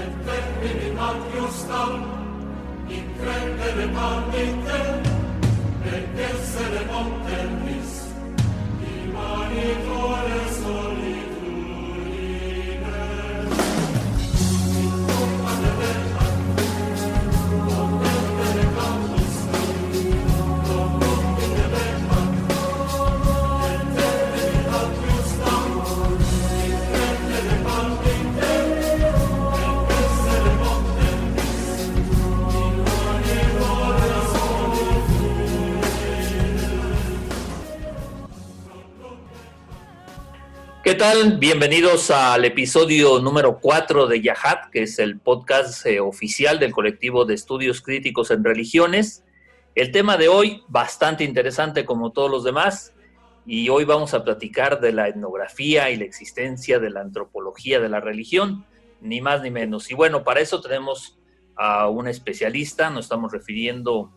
et termini ad justam, in credere partit tal? Bienvenidos al episodio número 4 de Yahat, que es el podcast eh, oficial del colectivo de estudios críticos en religiones. El tema de hoy, bastante interesante como todos los demás, y hoy vamos a platicar de la etnografía y la existencia de la antropología de la religión, ni más ni menos. Y bueno, para eso tenemos a una especialista, nos estamos refiriendo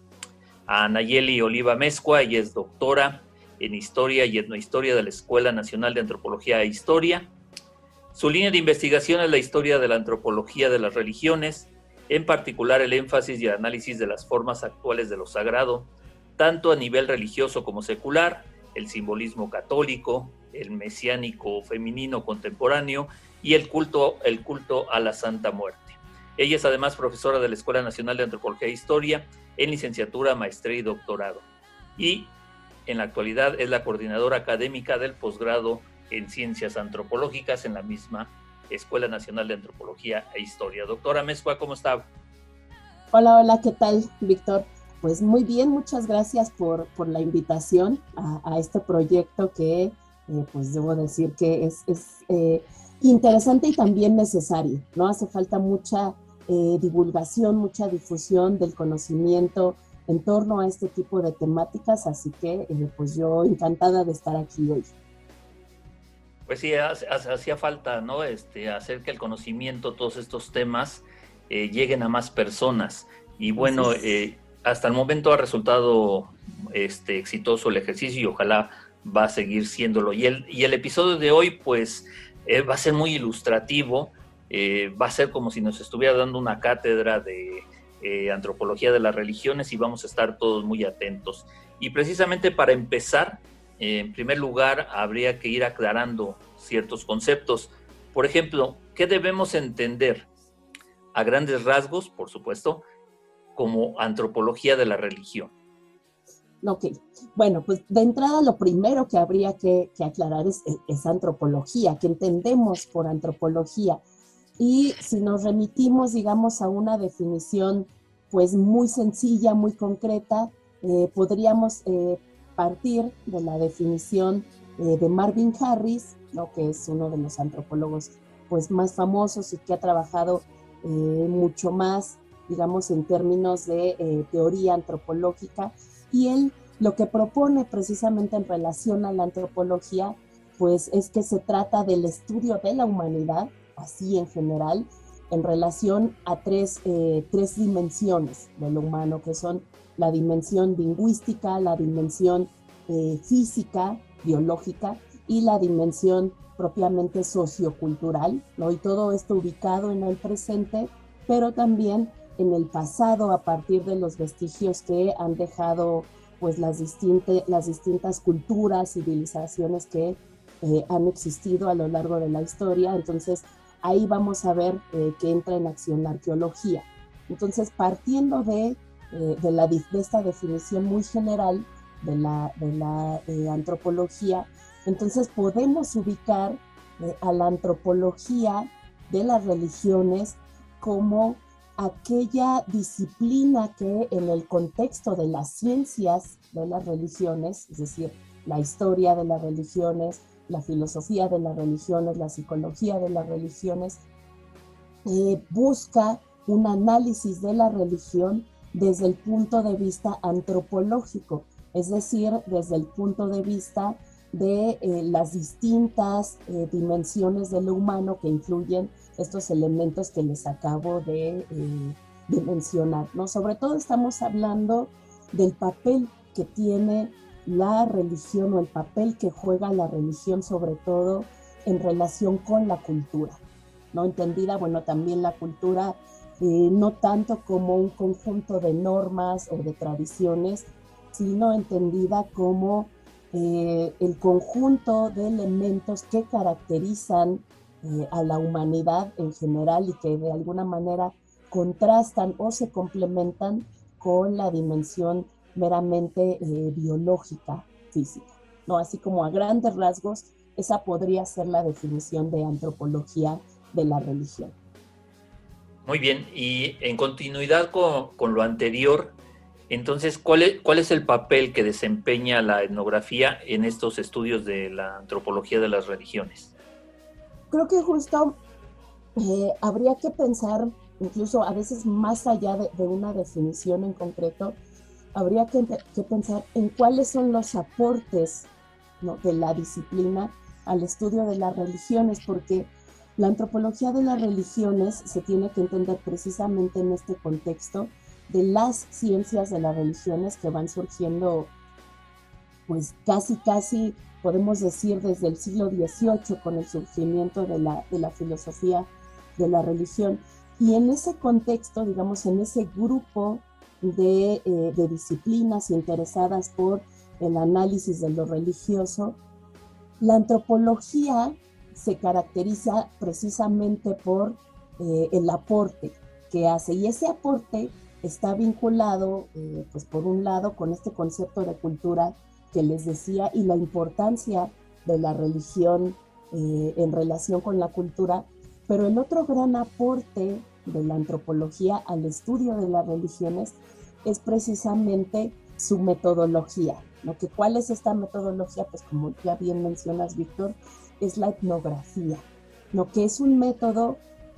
a Nayeli Oliva Mezcua, ella es doctora en Historia y Etnohistoria de la Escuela Nacional de Antropología e Historia. Su línea de investigación es la historia de la antropología de las religiones, en particular el énfasis y el análisis de las formas actuales de lo sagrado, tanto a nivel religioso como secular, el simbolismo católico, el mesiánico femenino contemporáneo y el culto, el culto a la Santa Muerte. Ella es además profesora de la Escuela Nacional de Antropología e Historia en licenciatura, maestría y doctorado. Y en la actualidad es la coordinadora académica del posgrado en Ciencias Antropológicas en la misma Escuela Nacional de Antropología e Historia. Doctora Mezcua, ¿cómo está? Hola, hola, ¿qué tal, Víctor? Pues muy bien, muchas gracias por, por la invitación a, a, este proyecto que, eh, pues debo decir que es, es eh, interesante y también necesario, ¿no? Hace falta mucha eh, divulgación, mucha difusión del conocimiento en torno a este tipo de temáticas, así que eh, pues yo encantada de estar aquí hoy. Pues sí, hacía falta, ¿no? Este, hacer que el conocimiento, todos estos temas, eh, lleguen a más personas. Y bueno, eh, hasta el momento ha resultado este, exitoso el ejercicio y ojalá va a seguir siéndolo. Y el, y el episodio de hoy, pues, eh, va a ser muy ilustrativo. va a ser como si nos estuviera dando una cátedra de eh, antropología de las religiones y vamos a estar todos muy atentos. Y precisamente para empezar, eh, en primer lugar, habría que ir aclarando ciertos conceptos. Por ejemplo, ¿qué debemos entender a grandes rasgos, por supuesto, como antropología de la religión? Ok, bueno, pues de entrada lo primero que habría que, aclarar es, es antropología, que entendemos por antropología. Y si nos remitimos, digamos, a una definición pues muy sencilla, muy concreta, eh, podríamos eh, partir de la definición eh, de Marvin Harris, ¿no? que es uno de los antropólogos pues más famosos y que ha trabajado mucho más, digamos, en términos de teoría antropológica. Y él lo que propone precisamente en relación a la antropología, pues es que se trata del estudio de la humanidad, así en general, en relación a tres, eh, tres dimensiones de lo humano, que son la dimensión lingüística, la dimensión eh, física, biológica y la dimensión propiamente sociocultural, ¿no? Y todo esto ubicado en el presente, pero también en el pasado a partir de los vestigios que han dejado pues las, las distintas culturas, civilizaciones que eh, han existido a lo largo de la historia. Entonces, ahí vamos a ver eh, que entra en acción la arqueología. Entonces, partiendo de, eh, de, esta definición muy general de la, de la eh, antropología, entonces podemos ubicar a la antropología de las religiones como aquella disciplina que en el contexto de las ciencias de las religiones, es decir, la historia de las religiones, la filosofía de las religiones, la psicología de las religiones, eh, busca un análisis de la religión desde el punto de vista antropológico, es decir, desde el punto de vista de eh, las distintas eh, dimensiones de lo humano que influyen estos elementos que les acabo de, de mencionar. ¿no? Sobre todo estamos hablando del papel que tiene la religión o el papel que juega la religión sobre todo en relación con la cultura, ¿no? Entendida, bueno, también la cultura eh, no tanto como un conjunto de normas o de tradiciones, sino entendida como eh, el conjunto de elementos que caracterizan eh, a la humanidad en general y que de alguna manera contrastan o se complementan con la dimensión meramente biológica, física. ¿no? Así como a grandes rasgos, esa podría ser la definición de antropología de la religión. Muy bien, y en continuidad con, lo anterior, entonces, ¿cuál es, ¿cuál es el papel que desempeña la etnografía en estos estudios de la antropología de las religiones? Creo que justo eh, habría que pensar, incluso a veces más allá de, una definición en concreto, habría que, pensar en cuáles son los aportes ¿no? de la disciplina al estudio de las religiones, porque la antropología de las religiones se tiene que entender precisamente en este contexto de las ciencias de las religiones que van surgiendo, pues casi, casi, podemos decir, desde el siglo XVIII con el surgimiento de la, de la filosofía de la religión. Y en ese contexto, digamos, en ese grupo de, eh, de disciplinas interesadas por el análisis de lo religioso, la antropología se caracteriza precisamente por eh, el aporte que hace y ese aporte está vinculado, eh, pues por un lado, con este concepto de cultura que les decía y la importancia de la religión en relación con la cultura, pero el otro gran aporte de la antropología al estudio de las religiones es precisamente su metodología. ¿no? Que ¿Cuál es esta metodología? Pues como ya bien mencionas, Víctor, es la etnografía, lo que es un método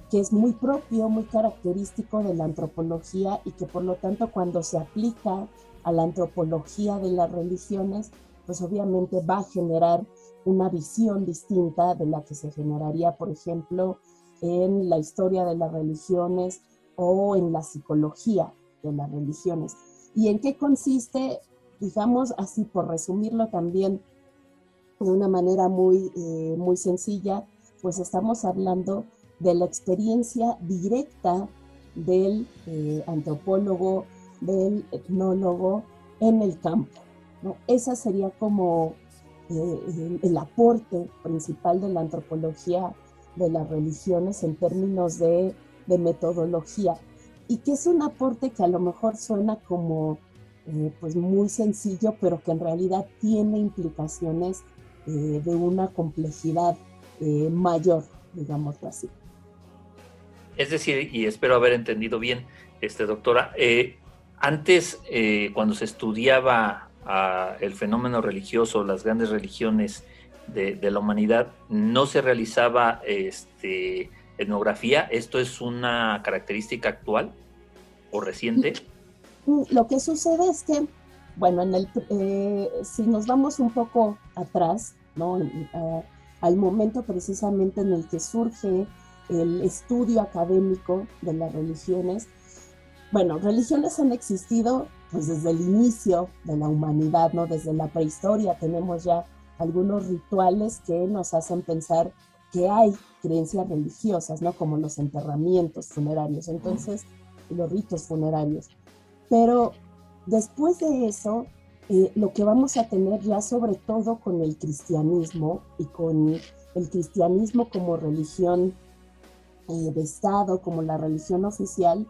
que es muy propio, muy característico de la antropología y que por lo tanto cuando se aplica a la antropología de las religiones, pues obviamente va a generar una visión distinta de la que se generaría, por ejemplo, en la historia de las religiones o en la psicología de las religiones. ¿Y en qué consiste? Digamos así, por resumirlo también, de una manera muy, eh, muy sencilla, pues estamos hablando de la experiencia directa del eh, antropólogo, del etnólogo en el campo. ¿no? Esa sería como eh, el, aporte principal de la antropología de las religiones en términos de, metodología y que es un aporte que a lo mejor suena como pues muy sencillo, pero que en realidad tiene implicaciones eh, de una complejidad eh, mayor, digamos así. Es decir, y espero haber entendido bien, este, doctora, eh, antes cuando se estudiaba ah, el fenómeno religioso, las grandes religiones de, la humanidad, no se realizaba este, etnografía. ¿Esto es una característica actual o reciente? Mm, lo que sucede es que, bueno, en el, si nos vamos un poco atrás, al momento precisamente en el que surge el estudio académico de las religiones. Bueno, religiones han existido pues desde el inicio de la humanidad, ¿no? Desde la prehistoria tenemos ya algunos rituales que nos hacen pensar que hay creencias religiosas, ¿no? Como los enterramientos funerarios, entonces, los ritos funerarios. Pero después de eso, eh, lo que vamos a tener ya sobre todo con el cristianismo y con el cristianismo como religión eh, de Estado, como la religión oficial,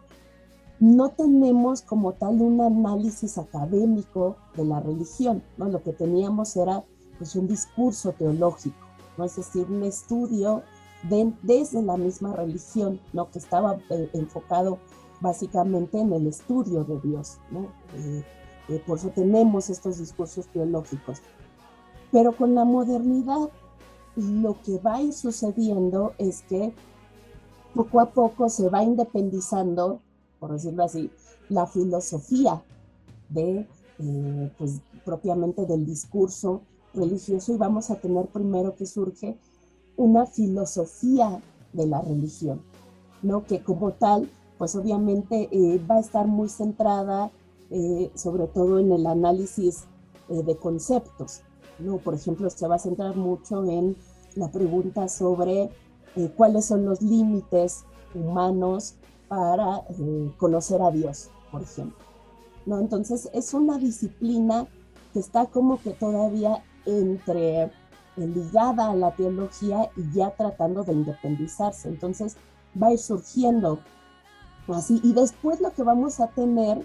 no tenemos como tal un análisis académico de la religión, ¿no? Lo que teníamos era pues un discurso teológico, ¿no? Es decir, un estudio desde la misma religión, ¿no? Que estaba eh, enfocado básicamente en el estudio de Dios, ¿no? Eh, por eso tenemos estos discursos teológicos. Pero con la modernidad, lo que va a ir sucediendo es que poco a poco se va independizando, por decirlo así, la filosofía de, eh, pues, propiamente del discurso religioso y vamos a tener primero que surge una filosofía de la religión, ¿no? Que como tal, pues obviamente eh, va a estar muy centrada eh, sobre todo en el análisis eh, de conceptos. ¿no? Por ejemplo, se va a centrar mucho en la pregunta sobre cuáles son los límites humanos para conocer a Dios, por ejemplo. ¿No? Entonces es una disciplina que está como que todavía entre ligada a la teología y ya tratando de independizarse. Entonces va a ir surgiendo así. Y después lo que vamos a tener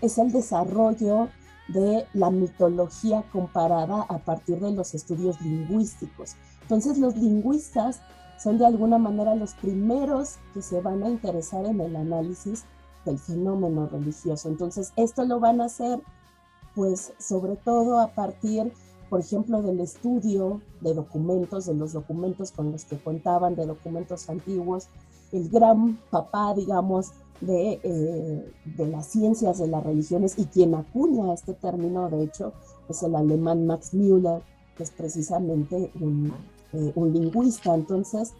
es el desarrollo de la mitología comparada a partir de los estudios lingüísticos. Entonces los lingüistas son de alguna manera los primeros que se van a interesar en el análisis del fenómeno religioso. Entonces esto lo van a hacer pues sobre todo a partir, por ejemplo, del estudio de documentos, de los documentos con los que contaban, de documentos antiguos. El gran papá, digamos, de, eh, de, las ciencias de las religiones y quien acuña este término, de hecho, es el alemán Max Müller, que es precisamente un, eh, un lingüista. Entonces,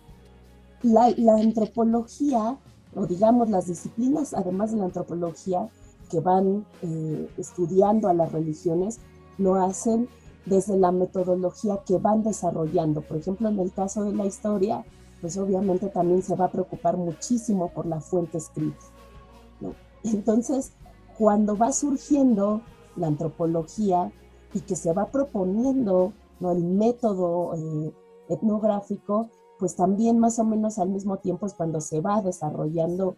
la, la, antropología, o digamos las disciplinas, además de la antropología, que van eh, estudiando a las religiones, lo hacen desde la metodología que van desarrollando. Por ejemplo, en el caso de la historia, pues obviamente también se va a preocupar muchísimo por la fuente escrita. Entonces, cuando va surgiendo la antropología y que se va proponiendo el método eh, etnográfico, pues también más o menos al mismo tiempo es cuando se va desarrollando.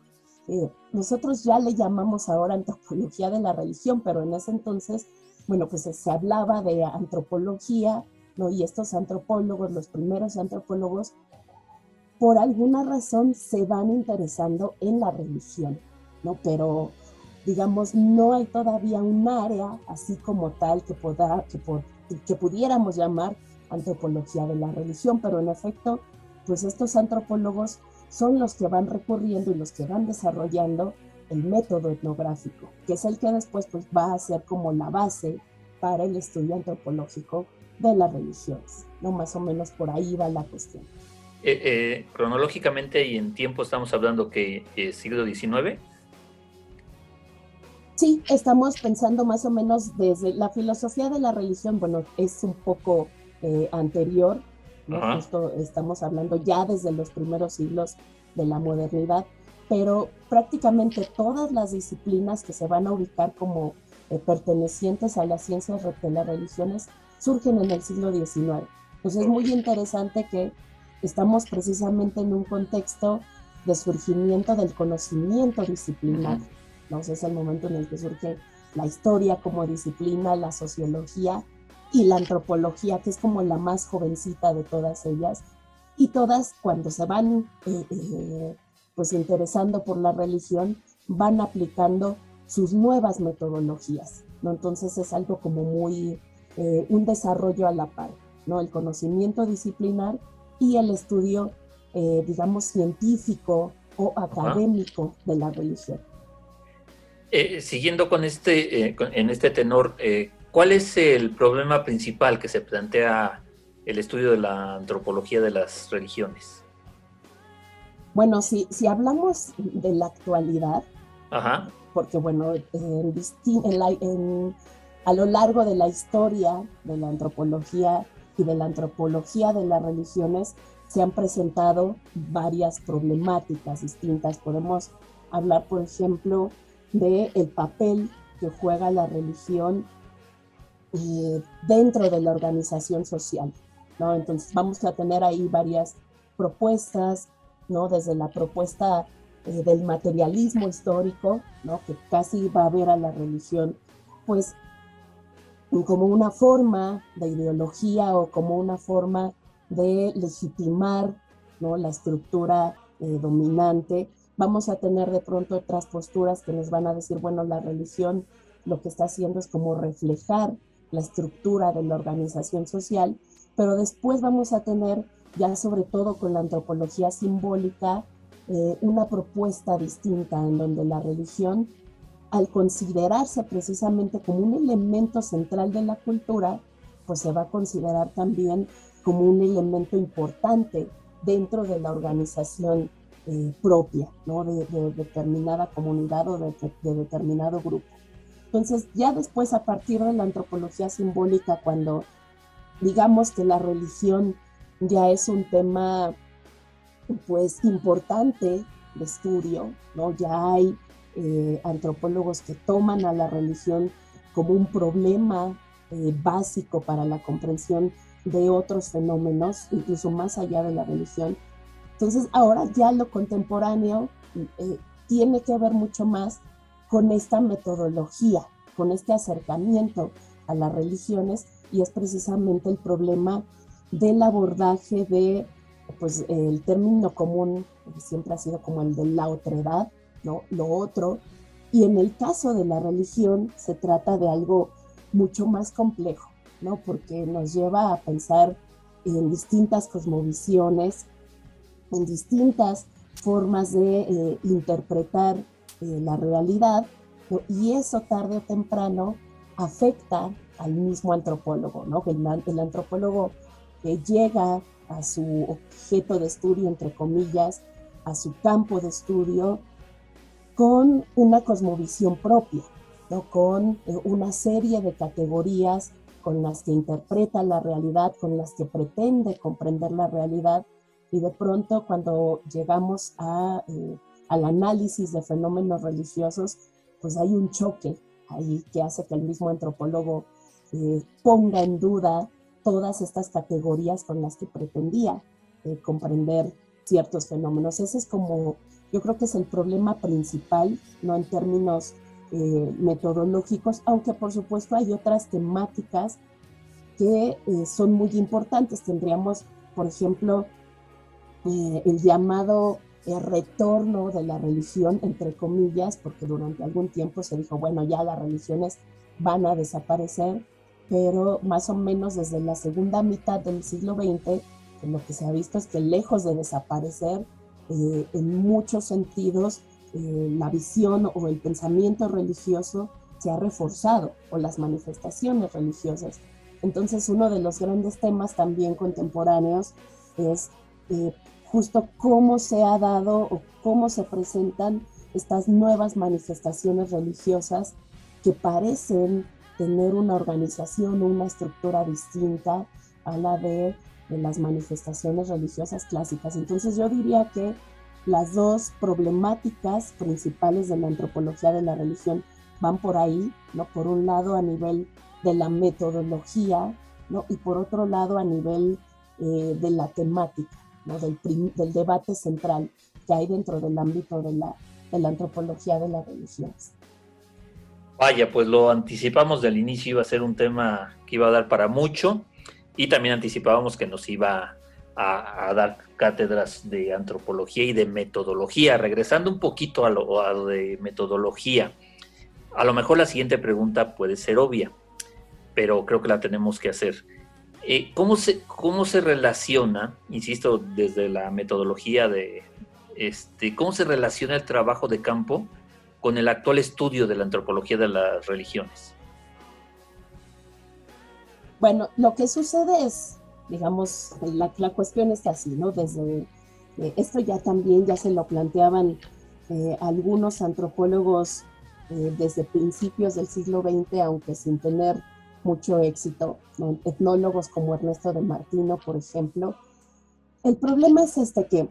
Eh, nosotros ya le llamamos ahora antropología de la religión, pero en ese entonces, bueno, pues se hablaba de antropología, ¿no? Y estos antropólogos, los primeros antropólogos, por alguna razón se van interesando en la religión, ¿no? Pero, digamos, no hay todavía un área así como tal que, poda, que, que pudiéramos llamar antropología de la religión, pero en efecto, pues estos antropólogos son los que van recurriendo y los que van desarrollando el método etnográfico, que es el que después pues, va a ser como la base para el estudio antropológico de las religiones. ¿no? Más o menos por ahí va la cuestión. Eh, eh, cronológicamente y en tiempo estamos hablando que eh, siglo XIX. Sí, estamos pensando más o menos desde la filosofía de la religión, bueno, es un poco eh, anterior, ¿no? Justo estamos hablando ya desde los primeros siglos de la modernidad, pero prácticamente todas las disciplinas que se van a ubicar como eh, pertenecientes a las ciencias de las religiones surgen en el siglo XIX. Entonces es muy interesante que estamos precisamente en un contexto de surgimiento del conocimiento disciplinario. ¿no? es el momento en el que surge la historia como disciplina, la sociología y la antropología, que es como la más jovencita de todas ellas. Y todas, cuando se van eh, eh, pues interesando por la religión, van aplicando sus nuevas metodologías. ¿no? Entonces es algo como muy, eh, un desarrollo a la par, ¿no? El conocimiento disciplinar y el estudio, eh, digamos, científico o académico de la religión. Eh, siguiendo con este, con, en este tenor, ¿cuál es el problema principal que se plantea el estudio de la antropología de las religiones? Bueno, si, si hablamos de la actualidad, Ajá. porque bueno, en, en la, en, a lo largo de la historia de la antropología y de la antropología de las religiones se han presentado varias problemáticas distintas. Podemos hablar, por ejemplo, de el papel que juega la religión eh, dentro de la organización social, ¿no? Entonces vamos a tener ahí varias propuestas, ¿no? Desde la propuesta eh, del materialismo histórico. Que casi va a ver a la religión, pues, como una forma de ideología o como una forma de legitimar. La estructura eh, dominante vamos a tener de pronto otras posturas que nos van a decir, bueno, la religión lo que está haciendo es como reflejar la estructura de la organización social, pero después vamos a tener, ya sobre todo con la antropología simbólica, eh, una propuesta distinta en donde la religión, al considerarse precisamente como un elemento central de la cultura, pues se va a considerar también como un elemento importante dentro de la organización eh, propia, ¿no? De, de, determinada comunidad o de, determinado grupo. Entonces, ya después, a partir de la antropología simbólica, cuando digamos que la religión ya es un tema pues importante de estudio, ¿no? Ya hay eh, antropólogos que toman a la religión como un problema eh, básico para la comprensión de otros fenómenos, incluso más allá de la religión. Entonces ahora ya lo contemporáneo eh, tiene que ver mucho más con esta metodología, con este acercamiento a las religiones y es precisamente el problema del abordaje de, pues el término común siempre ha sido como el de la otredad, ¿no? Lo otro. Y en el caso de la religión se trata de algo mucho más complejo, ¿no? Porque nos lleva a pensar en distintas cosmovisiones, en distintas formas de eh, interpretar eh, la realidad, y eso tarde o temprano afecta al mismo antropólogo, ¿no? El, el antropólogo que llega a su objeto de estudio, entre comillas, a su campo de estudio, con una cosmovisión propia, ¿no? con eh, una serie de categorías con las que interpreta la realidad, con las que pretende comprender la realidad, y de pronto cuando llegamos a, eh, al análisis de fenómenos religiosos, pues hay un choque ahí que hace que el mismo antropólogo eh, ponga en duda todas estas categorías con las que pretendía comprender ciertos fenómenos. Ese es como, yo creo que es el problema principal, no en términos eh, metodológicos, aunque por supuesto hay otras temáticas que eh, son muy importantes. Tendríamos, por ejemplo, eh, el llamado retorno de la religión, entre comillas, porque durante algún tiempo se dijo, bueno, ya las religiones van a desaparecer, pero más o menos desde la segunda mitad del siglo XX lo que se ha visto es que lejos de desaparecer, eh, en muchos sentidos, eh, la visión o el pensamiento religioso se ha reforzado, o las manifestaciones religiosas. Entonces, uno de los grandes temas también contemporáneos es eh, justo cómo se ha dado o cómo se presentan estas nuevas manifestaciones religiosas que parecen tener una organización o una estructura distinta a la de de las manifestaciones religiosas clásicas. Entonces yo diría que las dos problemáticas principales de la antropología de la religión van por ahí, ¿no? Por un lado a nivel de la metodología, ¿no? Y por otro lado a nivel eh, de la temática, ¿no? Del, del, debate central que hay dentro del ámbito de la, de la antropología de las religiones. Vaya, pues lo anticipamos del inicio, iba a ser un tema que iba a dar para mucho y también anticipábamos que nos iba a, dar cátedras de antropología y de metodología. Regresando un poquito a lo, de metodología, a lo mejor la siguiente pregunta puede ser obvia, pero creo que la tenemos que hacer. Eh, ¿cómo, se, ¿Cómo se relaciona, insisto, desde la metodología de, este, cómo se relaciona el trabajo de campo con el actual estudio de la antropología de las religiones? Bueno, lo que sucede es, digamos, la, cuestión está así, ¿no? Desde eh, esto ya también ya se lo planteaban eh, algunos antropólogos eh, desde principios del siglo XX, aunque sin tener mucho éxito, etnólogos como Ernesto de Martino, por ejemplo. El problema es este que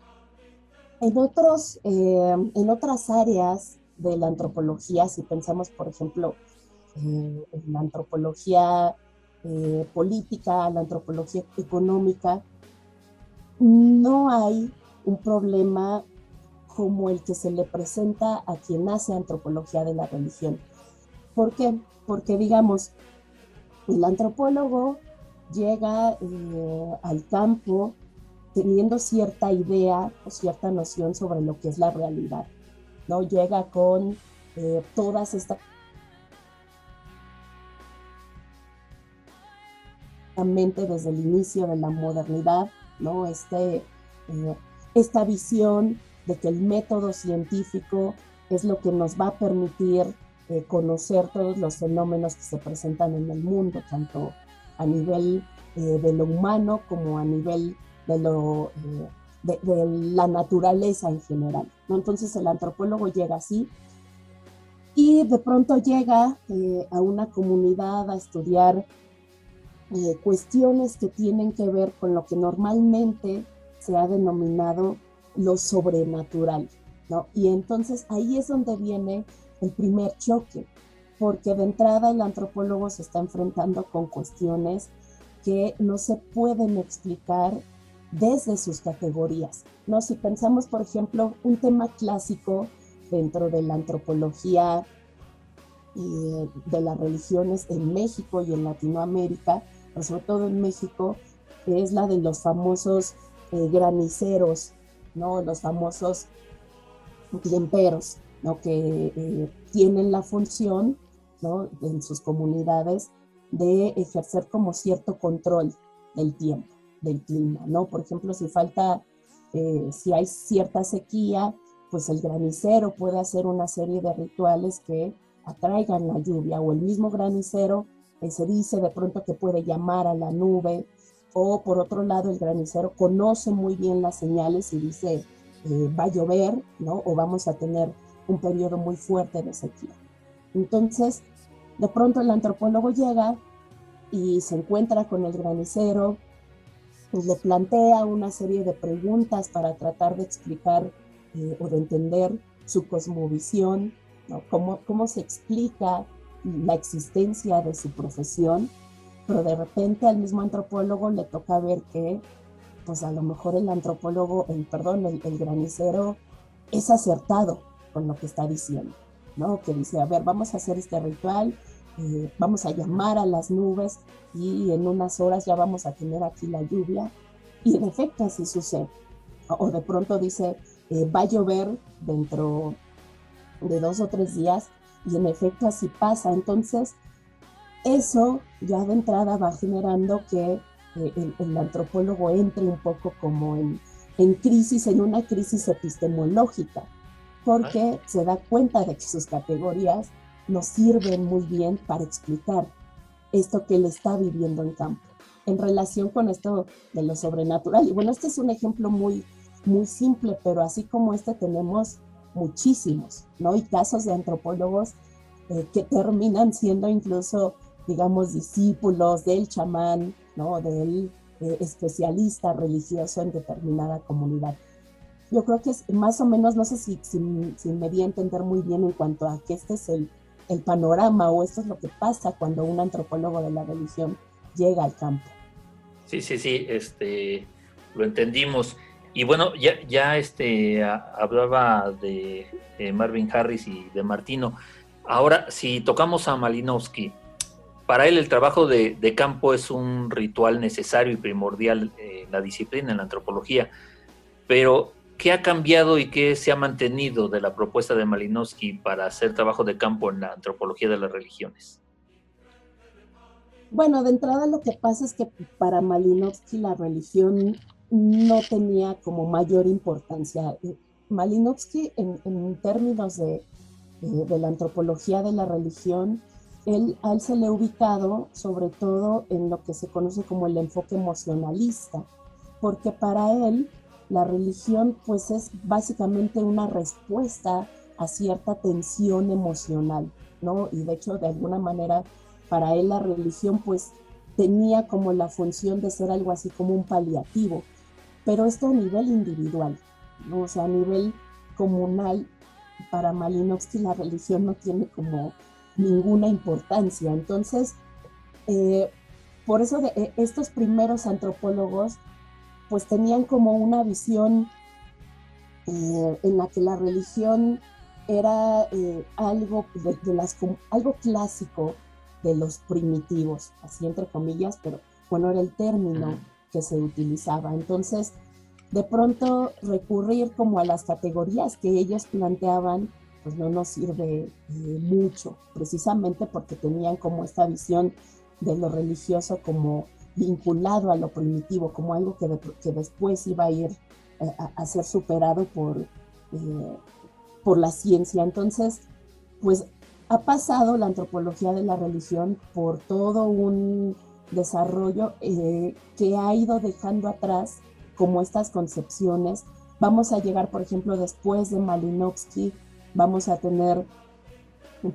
en, otros, en otras áreas de la antropología, si pensamos, por ejemplo, en la antropología eh, política, la antropología económica, no hay un problema como el que se le presenta a quien hace antropología de la religión. ¿Por qué? Porque, digamos, el antropólogo llega eh, al campo teniendo cierta idea o cierta noción sobre lo que es la realidad, ¿no? Llega con eh, todas estas desde el inicio de la modernidad, ¿no? Este, eh, esta visión de que el método científico es lo que nos va a permitir eh, conocer todos los fenómenos que se presentan en el mundo, tanto a nivel de lo humano como a nivel de, lo, de, la naturaleza en general. ¿no? Entonces el antropólogo llega así y de pronto llega a una comunidad a estudiar eh, cuestiones que tienen que ver con lo que normalmente se ha denominado lo sobrenatural, ¿no? Y entonces ahí es donde viene el primer choque, porque de entrada el antropólogo se está enfrentando con cuestiones que no se pueden explicar desde sus categorías, ¿no? Si pensamos, por ejemplo, un tema clásico dentro de la antropología de las religiones en México y en Latinoamérica, pero sobre todo en México, es la de los famosos eh, graniceros, ¿no? Los famosos tiemperos, ¿no? Que eh, tienen la función, ¿no? En sus comunidades de ejercer como cierto control del tiempo, del clima, ¿no? Por ejemplo, si falta, eh, si hay cierta sequía, pues el granicero puede hacer una serie de rituales que atraigan la lluvia o el mismo granicero eh, se dice de pronto que puede llamar a la nube o por otro lado el granicero conoce muy bien las señales y dice eh, va a llover, ¿no? O vamos a tener un periodo muy fuerte de sequía. Entonces, de pronto el antropólogo llega y se encuentra con el granicero, pues le plantea una serie de preguntas para tratar de explicar eh, o de entender su cosmovisión, cómo, cómo se explica la existencia de su profesión, pero de repente al mismo antropólogo le toca ver que, pues a lo mejor el antropólogo, el perdón, el, el granicero es acertado con lo que está diciendo, ¿no? Que dice, a ver, vamos a hacer este ritual, eh, vamos a llamar a las nubes y en unas horas ya vamos a tener aquí la lluvia. Y en efecto así sucede. O de pronto dice, eh, va a llover dentro de dos o tres días y en efecto así pasa. Entonces, eso ya de entrada va generando que eh, el, el, antropólogo entre un poco como en, en crisis, en una crisis epistemológica, porque se da cuenta de que sus categorías nos sirven muy bien para explicar esto que él está viviendo en campo en relación con esto de lo sobrenatural. Y bueno, este es un ejemplo muy, muy simple, pero así como este tenemos muchísimos, ¿no? Y casos de antropólogos eh, que terminan siendo incluso, digamos, discípulos del chamán, ¿no? Del eh, especialista religioso en determinada comunidad. Yo creo que es más o menos, no sé si, si, si me di a entender muy bien en cuanto a que este es el, el panorama o esto es lo que pasa cuando un antropólogo de la religión llega al campo. Sí, sí, sí, este, lo entendimos. Y bueno, ya, ya este, hablaba de, Marvin Harris y de Martino. Ahora, si tocamos a Malinowski, para él el trabajo de, de campo es un ritual necesario y primordial en la disciplina, en la antropología. Pero ¿Qué ha cambiado y qué se ha mantenido de la propuesta de Malinowski para hacer trabajo de campo en la antropología de las religiones? Bueno, de entrada lo que pasa es que para Malinowski la religión no tenía como mayor importancia. Malinowski, en, en términos de, de, de, la antropología de la religión, él, a él se le ha ubicado sobre todo en lo que se conoce como el enfoque emocionalista, porque para él la religión pues es básicamente una respuesta a cierta tensión emocional, ¿no? Y de hecho de alguna manera para él la religión pues tenía como la función de ser algo así como un paliativo, pero esto a nivel individual, ¿no? O sea, a nivel comunal, para Malinowski la religión no tiene como ninguna importancia. Entonces, eh, por eso de, eh, estos primeros antropólogos pues tenían como una visión eh, en la que la religión era eh, algo, de, de, las, algo clásico de los primitivos, así entre comillas, pero bueno, era el término que se utilizaba. Entonces, de pronto recurrir como a las categorías que ellos planteaban, pues no nos sirve eh, mucho, precisamente porque tenían como esta visión de lo religioso como vinculado a lo primitivo, como algo que, que después iba a ir eh, a, ser superado por, eh, por la ciencia. Entonces, pues ha pasado la antropología de la religión por todo un desarrollo eh, que ha ido dejando atrás como estas concepciones. Vamos a llegar, por ejemplo, después de Malinowski, vamos a tener,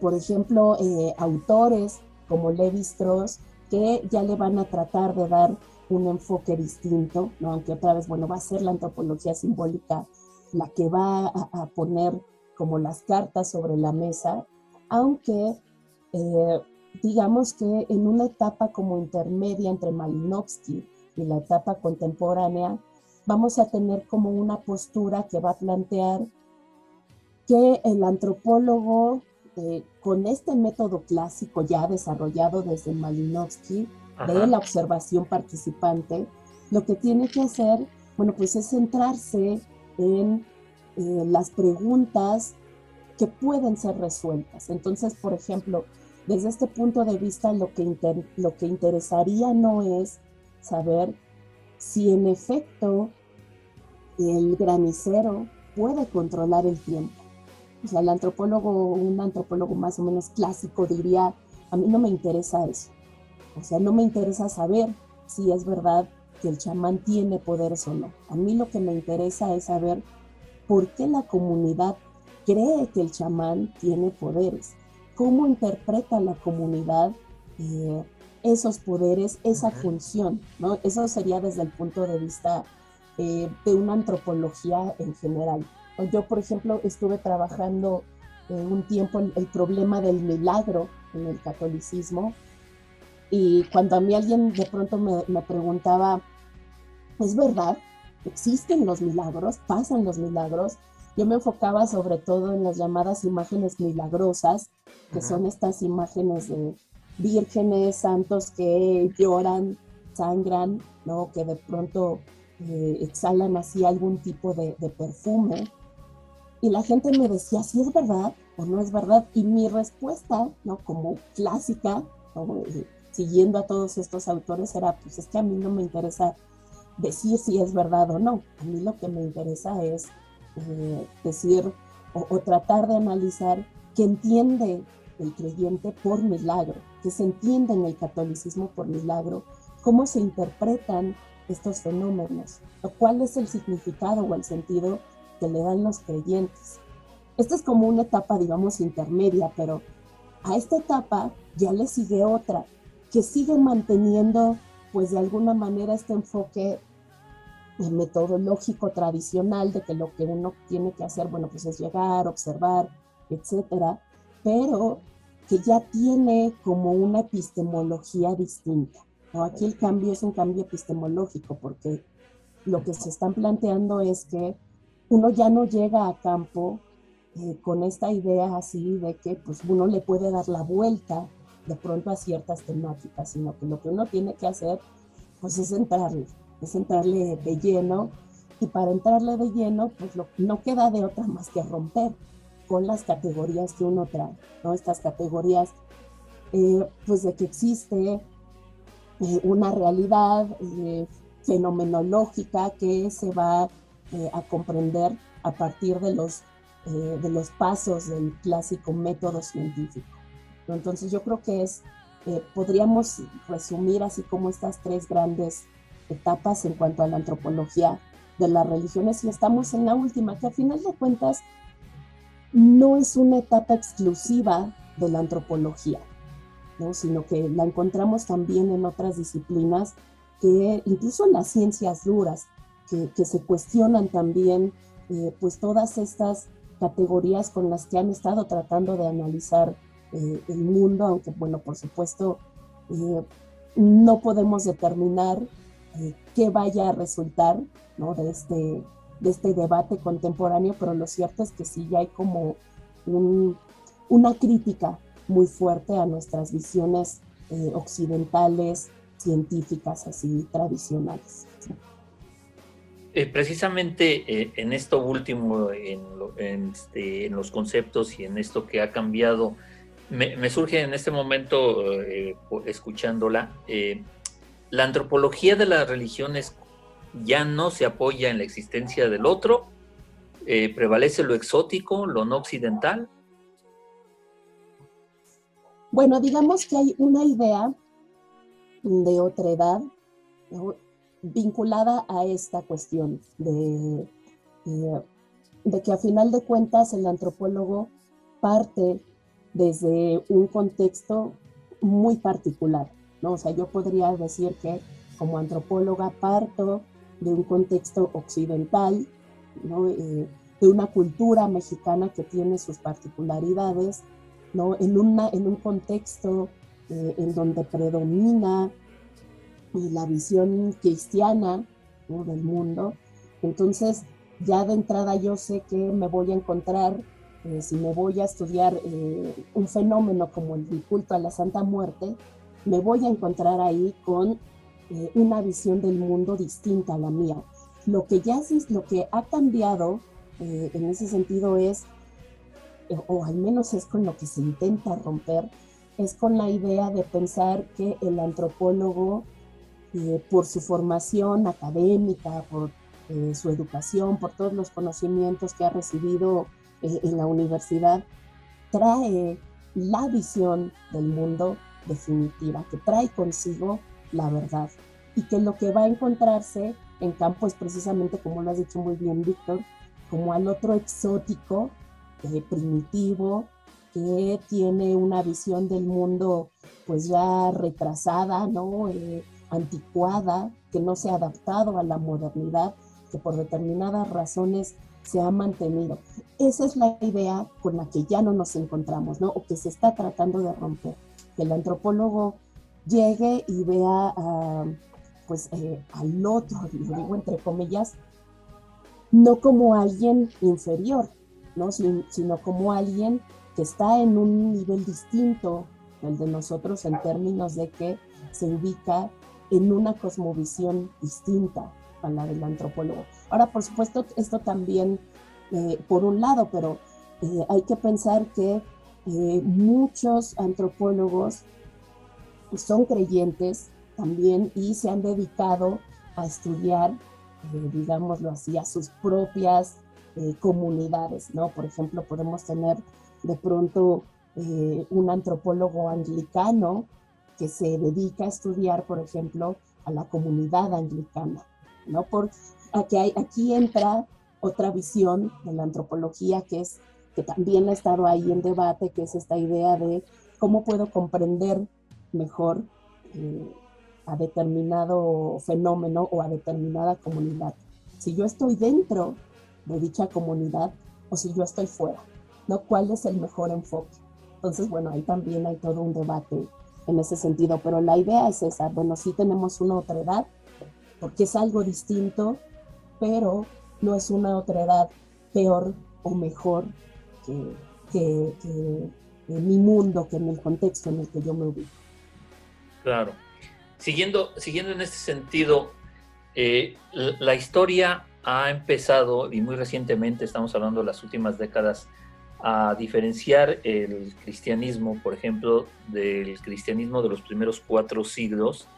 por ejemplo, autores como Levi Strauss, que ya le van a tratar de dar un enfoque distinto, aunque otra vez, bueno, va a ser la antropología simbólica la que va a, poner como las cartas sobre la mesa, aunque eh, digamos que en una etapa como intermedia entre Malinowski y la etapa contemporánea, vamos a tener como una postura que va a plantear que el antropólogo, eh, con este método clásico ya desarrollado desde Malinowski, de la observación participante, lo que tiene que hacer, bueno, pues es centrarse en eh, las preguntas que pueden ser resueltas. Entonces, por ejemplo, desde este punto de vista, lo que, lo que interesaría no es saber si en efecto el granicero puede controlar el tiempo. O sea, el antropólogo, un antropólogo más o menos clásico diría, a mí no me interesa eso. O sea, no me interesa saber si es verdad que el chamán tiene poderes o no. A mí lo que me interesa es saber por qué la comunidad cree que el chamán tiene poderes. ¿Cómo interpreta la comunidad eh, esos poderes, esa función? ¿no? Eso sería desde el punto de vista eh, de una antropología en general. Yo, por ejemplo, estuve trabajando eh, un tiempo el, el problema del milagro en el catolicismo y cuando a mí alguien de pronto me, me preguntaba, ¿es verdad? ¿Existen los milagros? ¿Pasan los milagros? Yo me enfocaba sobre todo en las llamadas imágenes milagrosas, que son estas imágenes de vírgenes, santos que lloran, sangran, ¿no? que de pronto eh, exhalan así algún tipo de, de, perfume. Y la gente me decía si es verdad o no es verdad. Y mi respuesta, ¿no? como clásica, ¿no? siguiendo a todos estos autores era, pues es que a mí no me interesa decir si es verdad o no, a mí lo que me interesa es eh, decir o, tratar de analizar qué entiende el creyente por milagro, qué se entiende en el catolicismo por milagro, cómo se interpretan estos fenómenos, o cuál es el significado o el sentido que le dan los creyentes. Esta es como una etapa, digamos, intermedia, pero a esta etapa ya le sigue otra, que sigue manteniendo, pues de alguna manera, este enfoque eh, metodológico tradicional de que lo que uno tiene que hacer, bueno, pues es llegar, observar, etcétera, pero que ya tiene como una epistemología distinta. ¿no? Aquí el cambio es un cambio epistemológico porque lo que se están planteando es que uno ya no llega a campo eh, con esta idea así de que pues uno le puede dar la vuelta de pronto a ciertas temáticas, sino que lo que uno tiene que hacer pues es entrarle, es entrarle de lleno y para entrarle de lleno pues no queda de otra más que romper con las categorías que uno trae, ¿no? Estas categorías eh, pues de que existe eh, una realidad fenomenológica que se va a comprender a partir de los, de los pasos del clásico método científico. Entonces yo creo que es, eh, podríamos resumir así como estas tres grandes etapas en cuanto a la antropología de las religiones y estamos en la última, que a final de cuentas no es una etapa exclusiva de la antropología, ¿no? sino que la encontramos también en otras disciplinas, que incluso en las ciencias duras, que, se cuestionan también eh, pues todas estas categorías con las que han estado tratando de analizar eh, el mundo, aunque bueno, por supuesto, eh, no podemos determinar qué vaya a resultar de, este, de este debate contemporáneo, pero lo cierto es que sí ya hay como una crítica muy fuerte a nuestras visiones occidentales, científicas, así tradicionales. Precisamente en esto último, en, este, en, los conceptos y en esto que ha cambiado me, surge en este momento, eh, escuchándola, eh, la antropología de las religiones ya no se apoya en la existencia del otro, eh, prevalece lo exótico, lo no occidental. Bueno, digamos que hay una idea de otra edad vinculada a esta cuestión de, de que a final de cuentas el antropólogo parte desde un contexto muy particular, ¿no? O sea, yo podría decir que como antropóloga parto de un contexto occidental, ¿no? Eh, de una cultura mexicana que tiene sus particularidades, ¿no? en, una, en un contexto eh, en donde predomina la visión cristiana del mundo. Entonces, ya de entrada yo sé que me voy a encontrar, eh, si me voy a estudiar eh, un fenómeno como el culto a la Santa Muerte, me voy a encontrar ahí con una visión del mundo distinta a la mía. Lo que ya lo que ha cambiado en ese sentido es o al menos es con lo que se intenta romper, es con la idea de pensar que el antropólogo, eh, por su formación académica, por eh, su educación, por todos los conocimientos que ha recibido eh, en la universidad, trae la visión del mundo definitiva, que trae consigo la verdad y que lo que va a encontrarse en campo es precisamente, como lo has dicho muy bien, Víctor, como al otro exótico primitivo, que tiene una visión del mundo pues ya retrasada, ¿no? Eh, anticuada, que no se ha adaptado a la modernidad, que por determinadas razones se ha mantenido. Esa es la idea con la que ya no nos encontramos, ¿no? O que se está tratando de romper. Que el antropólogo llegue y vea pues eh, al otro, lo digo entre comillas, no como alguien inferior, ¿no? sino como alguien que está en un nivel distinto del de nosotros en términos de que se ubica en una cosmovisión distinta a la del antropólogo. Ahora, por supuesto, esto también, eh, por un lado, pero eh, hay que pensar que eh, muchos antropólogos son creyentes también y se han dedicado a estudiar, digámoslo así, a sus propias comunidades, ¿no? Por ejemplo, podemos tener de pronto un antropólogo anglicano que se dedica a estudiar, por ejemplo, a la comunidad anglicana, ¿no? Por, aquí, hay, aquí entra otra visión de la antropología que es que también ha estado ahí en debate, que es esta idea de cómo puedo comprender mejor eh, a determinado fenómeno o a determinada comunidad. Si yo estoy dentro de dicha comunidad o si yo estoy fuera, ¿no? ¿Cuál es el mejor enfoque? Entonces, bueno, ahí también hay todo un debate en ese sentido, pero la idea es esa, bueno, sí tenemos una otra edad, porque es algo distinto, pero no es una otra edad peor o mejor que, mi mundo, que en el contexto en el que yo me ubico. Claro. Siguiendo, siguiendo en este sentido, eh, la historia ha empezado, y muy recientemente, estamos hablando de las últimas décadas, a diferenciar el cristianismo, por ejemplo, del cristianismo de los primeros cuatro siglos,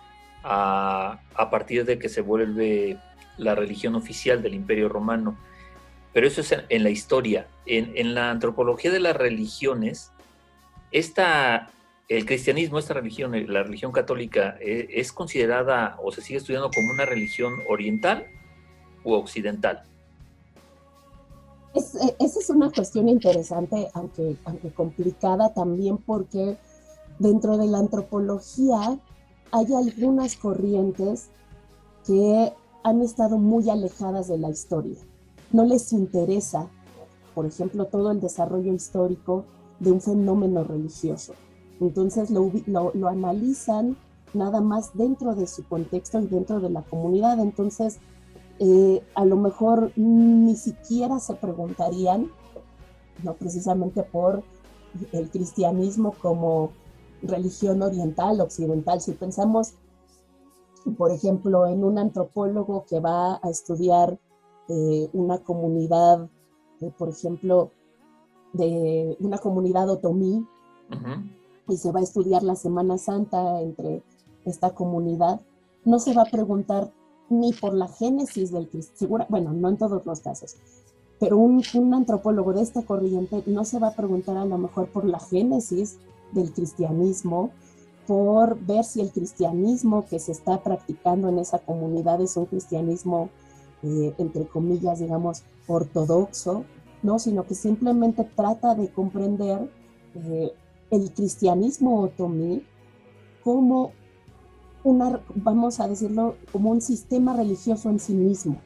a, partir de que se vuelve la religión oficial del Imperio Romano. Pero eso es en, la historia. En, la antropología de las religiones, esta, el cristianismo, esta religión, la religión católica, eh, es considerada o se sigue estudiando como una religión oriental occidental? Eh, esa es una cuestión interesante, aunque, aunque complicada también, porque dentro de la antropología hay algunas corrientes que han estado muy alejadas de la historia. No les interesa, por ejemplo, todo el desarrollo histórico de un fenómeno religioso. Entonces lo, lo, lo analizan nada más dentro de su contexto y dentro de la comunidad. Entonces, eh, a lo mejor ni siquiera se preguntarían, no precisamente por el cristianismo como religión oriental, occidental. Si pensamos, por ejemplo, en un antropólogo que va a estudiar eh, una comunidad, eh, por ejemplo, de una comunidad otomí, y se va a estudiar la Semana Santa entre esta comunidad, no se va a preguntar ni por la génesis del cristianismo, bueno, no en todos los casos, pero un, antropólogo de esta corriente no se va a preguntar a lo mejor por la génesis del cristianismo, por ver si el cristianismo que se está practicando en esa comunidad es un cristianismo, eh, entre comillas, digamos, ortodoxo, no, sino que simplemente trata de comprender eh, el cristianismo otomí como una, vamos a decirlo, como un sistema religioso en sí mismo,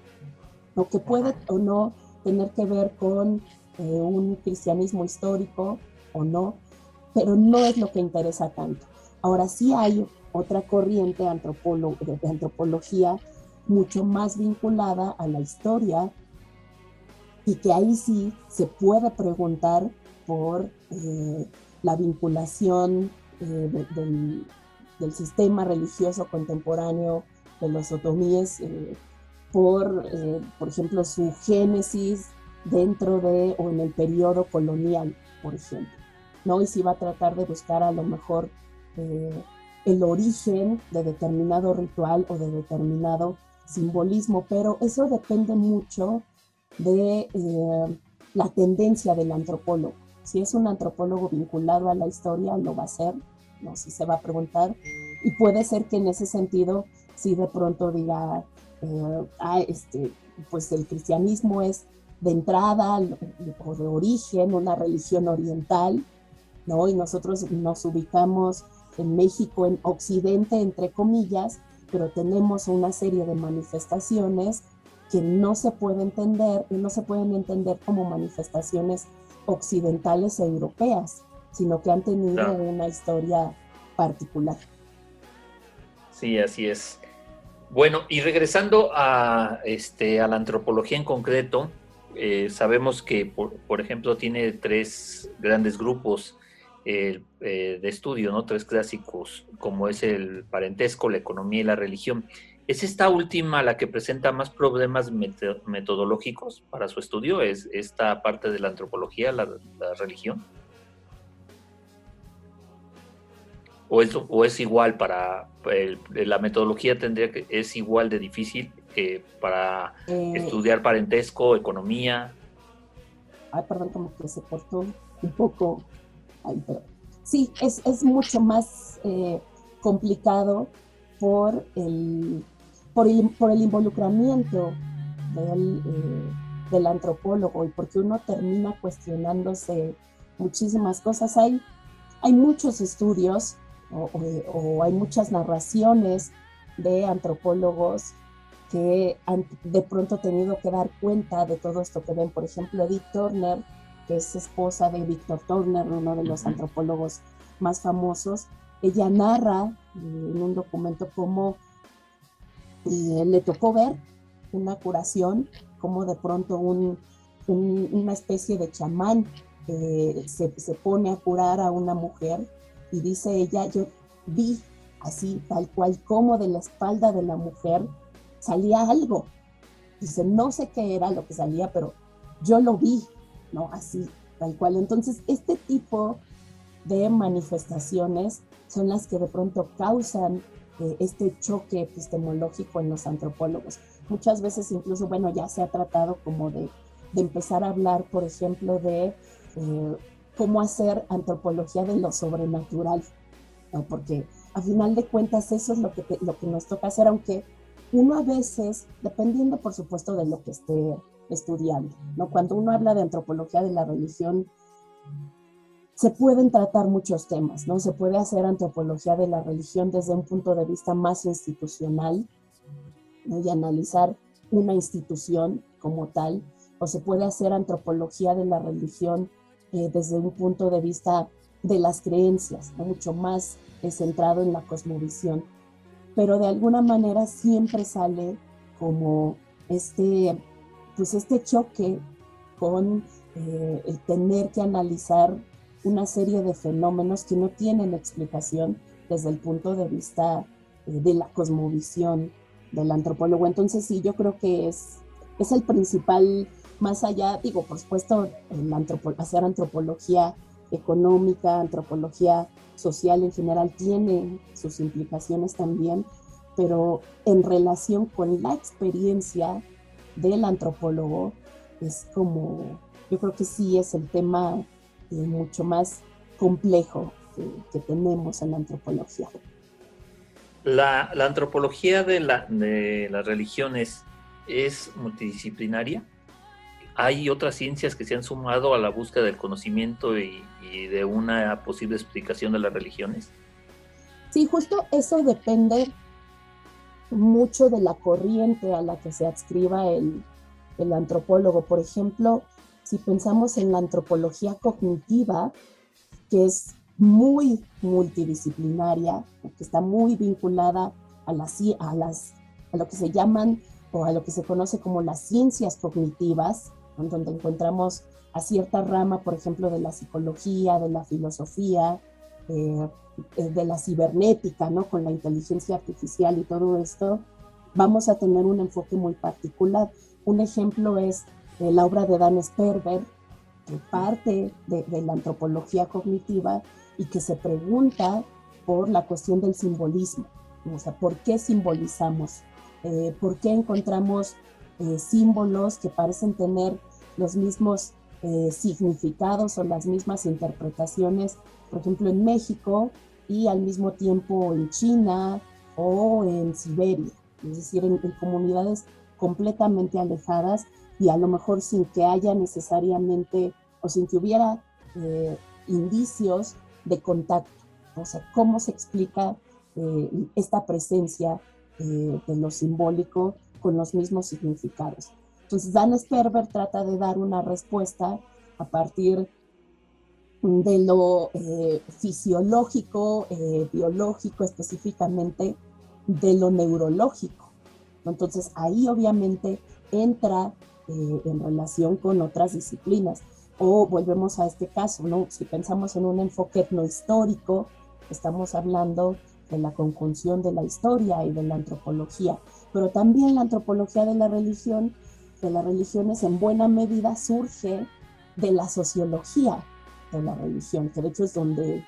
lo que puede o no tener que ver con eh, un cristianismo histórico o no, pero no es lo que interesa tanto. Ahora sí hay otra corriente de, antropología mucho más vinculada a la historia y que ahí sí se puede preguntar por eh, la vinculación eh, del, sistema religioso contemporáneo de los otomíes, eh, por, por ejemplo, su génesis dentro de o en el periodo colonial, por ejemplo. ¿no? Y si va a tratar de buscar a lo mejor el origen de determinado ritual o de determinado simbolismo, pero eso depende mucho de eh, la tendencia del antropólogo. Si es un antropólogo vinculado a la historia, lo va a hacer, no si se va a preguntar, y puede ser que en ese sentido, si de pronto diga, eh, ah, este, pues el cristianismo es de entrada o de origen una religión oriental, ¿no? Y nosotros nos ubicamos en México, en Occidente, entre comillas, pero tenemos una serie de manifestaciones que no se puede entender y no se pueden entender como manifestaciones occidentales e europeas, sino que han tenido una historia particular. Sí, así es. Bueno, y regresando a, este, a la antropología en concreto, eh, sabemos que, por, por, ejemplo, tiene tres grandes grupos eh, de estudio, ¿no? Tres clásicos, como es el parentesco, la economía y la religión. ¿Es esta última la que presenta más problemas metodológicos para su estudio? ¿Es esta parte de la antropología, la, religión? ¿O es, ¿O es, igual para la metodología tendría que es igual de difícil que para eh. estudiar parentesco, economía? Ay, perdón, como que se cortó un poco sí, es, es mucho más eh, complicado por el, por el, por el involucramiento del, eh, del, antropólogo y porque uno termina cuestionándose muchísimas cosas. Hay, hay muchos estudios o, o, hay muchas narraciones de antropólogos que han de pronto tenido que dar cuenta de todo esto que ven. Por ejemplo, Edith Turner que es esposa de Víctor Turner, uno de los antropólogos más famosos, ella narra eh, en un documento cómo eh, le tocó ver una curación, como de pronto una especie de chamán se, se, pone a curar a una mujer y dice ella, yo vi así, tal cual, como de la espalda de la mujer salía algo. Dice, no sé qué era lo que salía, pero yo lo vi ¿no? Así, tal cual. Entonces, este tipo de manifestaciones son las que de pronto causan eh, este choque epistemológico en los antropólogos. Muchas veces incluso, bueno, ya se ha tratado como de, empezar a hablar, por ejemplo, de eh, cómo hacer antropología de lo sobrenatural, porque a final de cuentas eso es lo que, lo que nos toca hacer, aunque uno a veces, dependiendo por supuesto de lo que esté estudiando. ¿no? Cuando uno habla de antropología de la religión, se pueden tratar muchos temas, ¿no? Se puede hacer antropología de la religión desde un punto de vista más institucional y analizar una institución como tal, o se puede hacer antropología de la religión eh, desde un punto de vista de las creencias, mucho más centrado en la cosmovisión. Pero de alguna manera siempre sale como este pues este choque con eh, el tener que analizar una serie de fenómenos que no tienen explicación desde el punto de vista eh, de la cosmovisión del antropólogo. Entonces sí, yo creo que es, es el principal, más allá, digo, por supuesto, el hacer antropología económica, antropología social en general tiene sus implicaciones también, pero en relación con la experiencia del antropólogo es como, yo creo que sí es el tema eh, mucho más complejo que, tenemos en la antropología. La, antropología de, la, de las religiones es multidisciplinaria. ¿Hay otras ciencias que se han sumado a la búsqueda del conocimiento y, de una posible explicación de las religiones? Sí, justo eso depende mucho de la corriente a la que se adscriba el, el antropólogo. Por ejemplo, si pensamos en la antropología cognitiva, que es muy multidisciplinaria, que está muy vinculada a, las, a, las, a lo que se llaman o a lo que se conoce como las ciencias cognitivas, donde encontramos a cierta rama, por ejemplo, de la psicología, de la filosofía, eh, eh, de la cibernética, ¿no? Con la inteligencia artificial y todo esto, vamos a tener un enfoque muy particular. Un ejemplo es eh, la obra de Dan Sperber, que parte de, la antropología cognitiva y que se pregunta por la cuestión del simbolismo. O sea, ¿por qué simbolizamos? ¿Por qué encontramos símbolos que parecen tener los mismos significados o las mismas interpretaciones por ejemplo, en México y al mismo tiempo en China o en Siberia, es decir, en, comunidades completamente alejadas y a lo mejor sin que haya necesariamente o sin que hubiera eh, indicios de contacto. O sea, ¿cómo se explica eh, esta presencia eh, de lo simbólico con los mismos significados? Entonces, Dan Sperber trata de dar una respuesta a partir de lo eh, fisiológico, eh, biológico específicamente, de lo neurológico. Entonces ahí obviamente entra eh, en relación con otras disciplinas. O volvemos a este caso, ¿no? Si pensamos en un enfoque etnohistórico, estamos hablando de la conjunción de la historia y de la antropología, pero también la antropología de la religión, de las religiones en buena medida surge de la sociología, de la religión, que de hecho es donde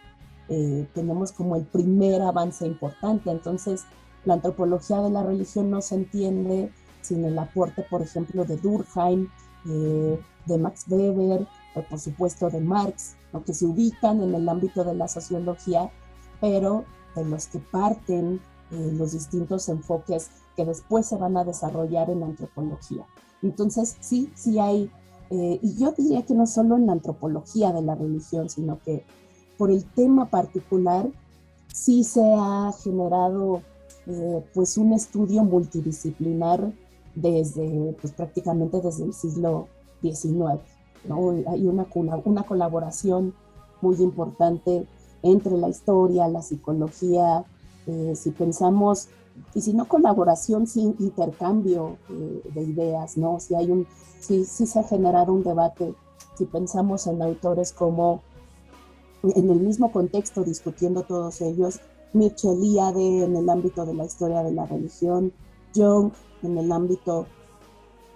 eh, tenemos como el primer avance importante. Entonces, la antropología de la religión no se entiende sin el aporte, por ejemplo, de Durkheim, eh, de Max Weber, o por supuesto de Marx, que se ubican en el ámbito de la sociología, pero de los que parten eh, los distintos enfoques que después se van a desarrollar en antropología. Entonces, sí, sí hay eh, y yo diría que no solo en la antropología de la religión, sino que por el tema particular sí se ha generado eh, pues un estudio multidisciplinar desde pues prácticamente desde el siglo XIX. ¿no? Hay una, una colaboración muy importante entre la historia, la psicología, eh, si pensamos, y si no colaboración, sin intercambio de ideas, ¿no? Si hay un sí se ha generado un debate, si pensamos en autores como, en el mismo contexto, discutiendo todos ellos, Mircea Eliade en el ámbito de la historia de la religión, Jung en el ámbito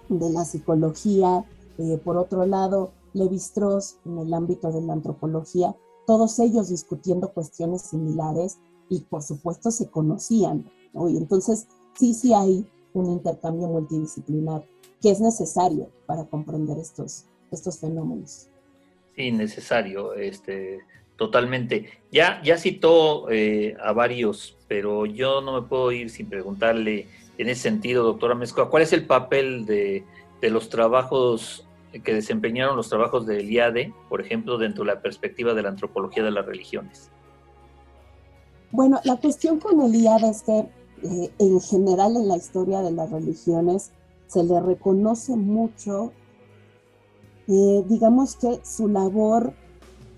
de la psicología, eh, por otro lado, Levi-Strauss en el ámbito de la antropología, todos ellos discutiendo cuestiones similares y por supuesto se conocían. Y entonces sí, sí hay un intercambio multidisciplinar que es necesario para comprender estos, estos fenómenos. Sí, necesario, este, totalmente. Ya, ya citó eh, a varios, pero yo no me puedo ir sin preguntarle en ese sentido, doctora Mezcoa, ¿cuál es el papel de, de los trabajos que desempeñaron los trabajos de Eliade, por ejemplo, dentro de la perspectiva de la antropología de las religiones? Bueno, la cuestión con Eliade es que eh, en general en la historia de las religiones se le reconoce mucho, eh, digamos que su labor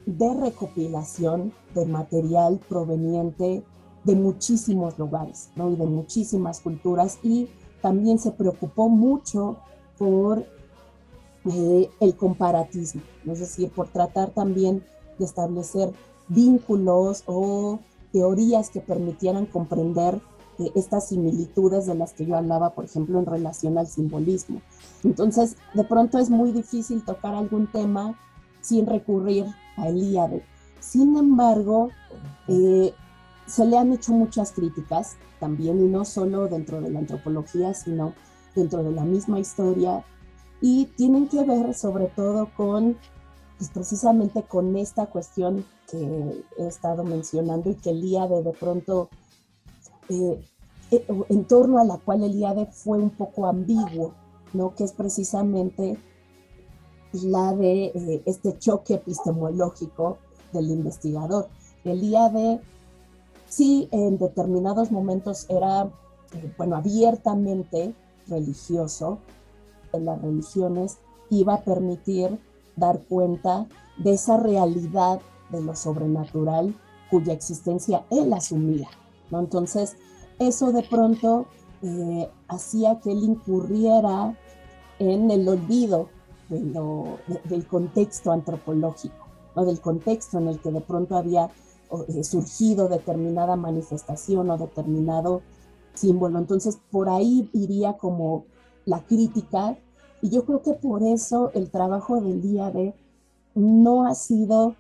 de recopilación de material proveniente de muchísimos lugares ¿no? y de muchísimas culturas y también se preocupó mucho por eh, el comparatismo, es decir, por tratar también de establecer vínculos o teorías que permitieran comprender estas similitudes de las que yo hablaba, por ejemplo, en relación al simbolismo. Entonces, de pronto es muy difícil tocar algún tema sin recurrir a Elíade. Sin embargo, eh, se le han hecho muchas críticas también, y no solo dentro de la antropología, sino dentro de la misma historia, y tienen que ver sobre todo con, pues precisamente con esta cuestión que he estado mencionando y que Elíade de pronto eh, eh, en torno a la cual el IADE fue un poco ambiguo, ¿no? que es precisamente la de eh, este choque epistemológico del investigador. El IADE sí en determinados momentos era bueno, abiertamente religioso de las religiones iba a permitir dar cuenta de esa realidad de lo sobrenatural cuya existencia él asumía. ¿No? Entonces, eso de pronto eh, hacía que él incurriera en el olvido del contexto antropológico, ¿no? del contexto en el que de pronto había eh, surgido determinada manifestación o determinado símbolo. Entonces, por ahí iría como la crítica y yo creo que por eso el trabajo del día de no ha sido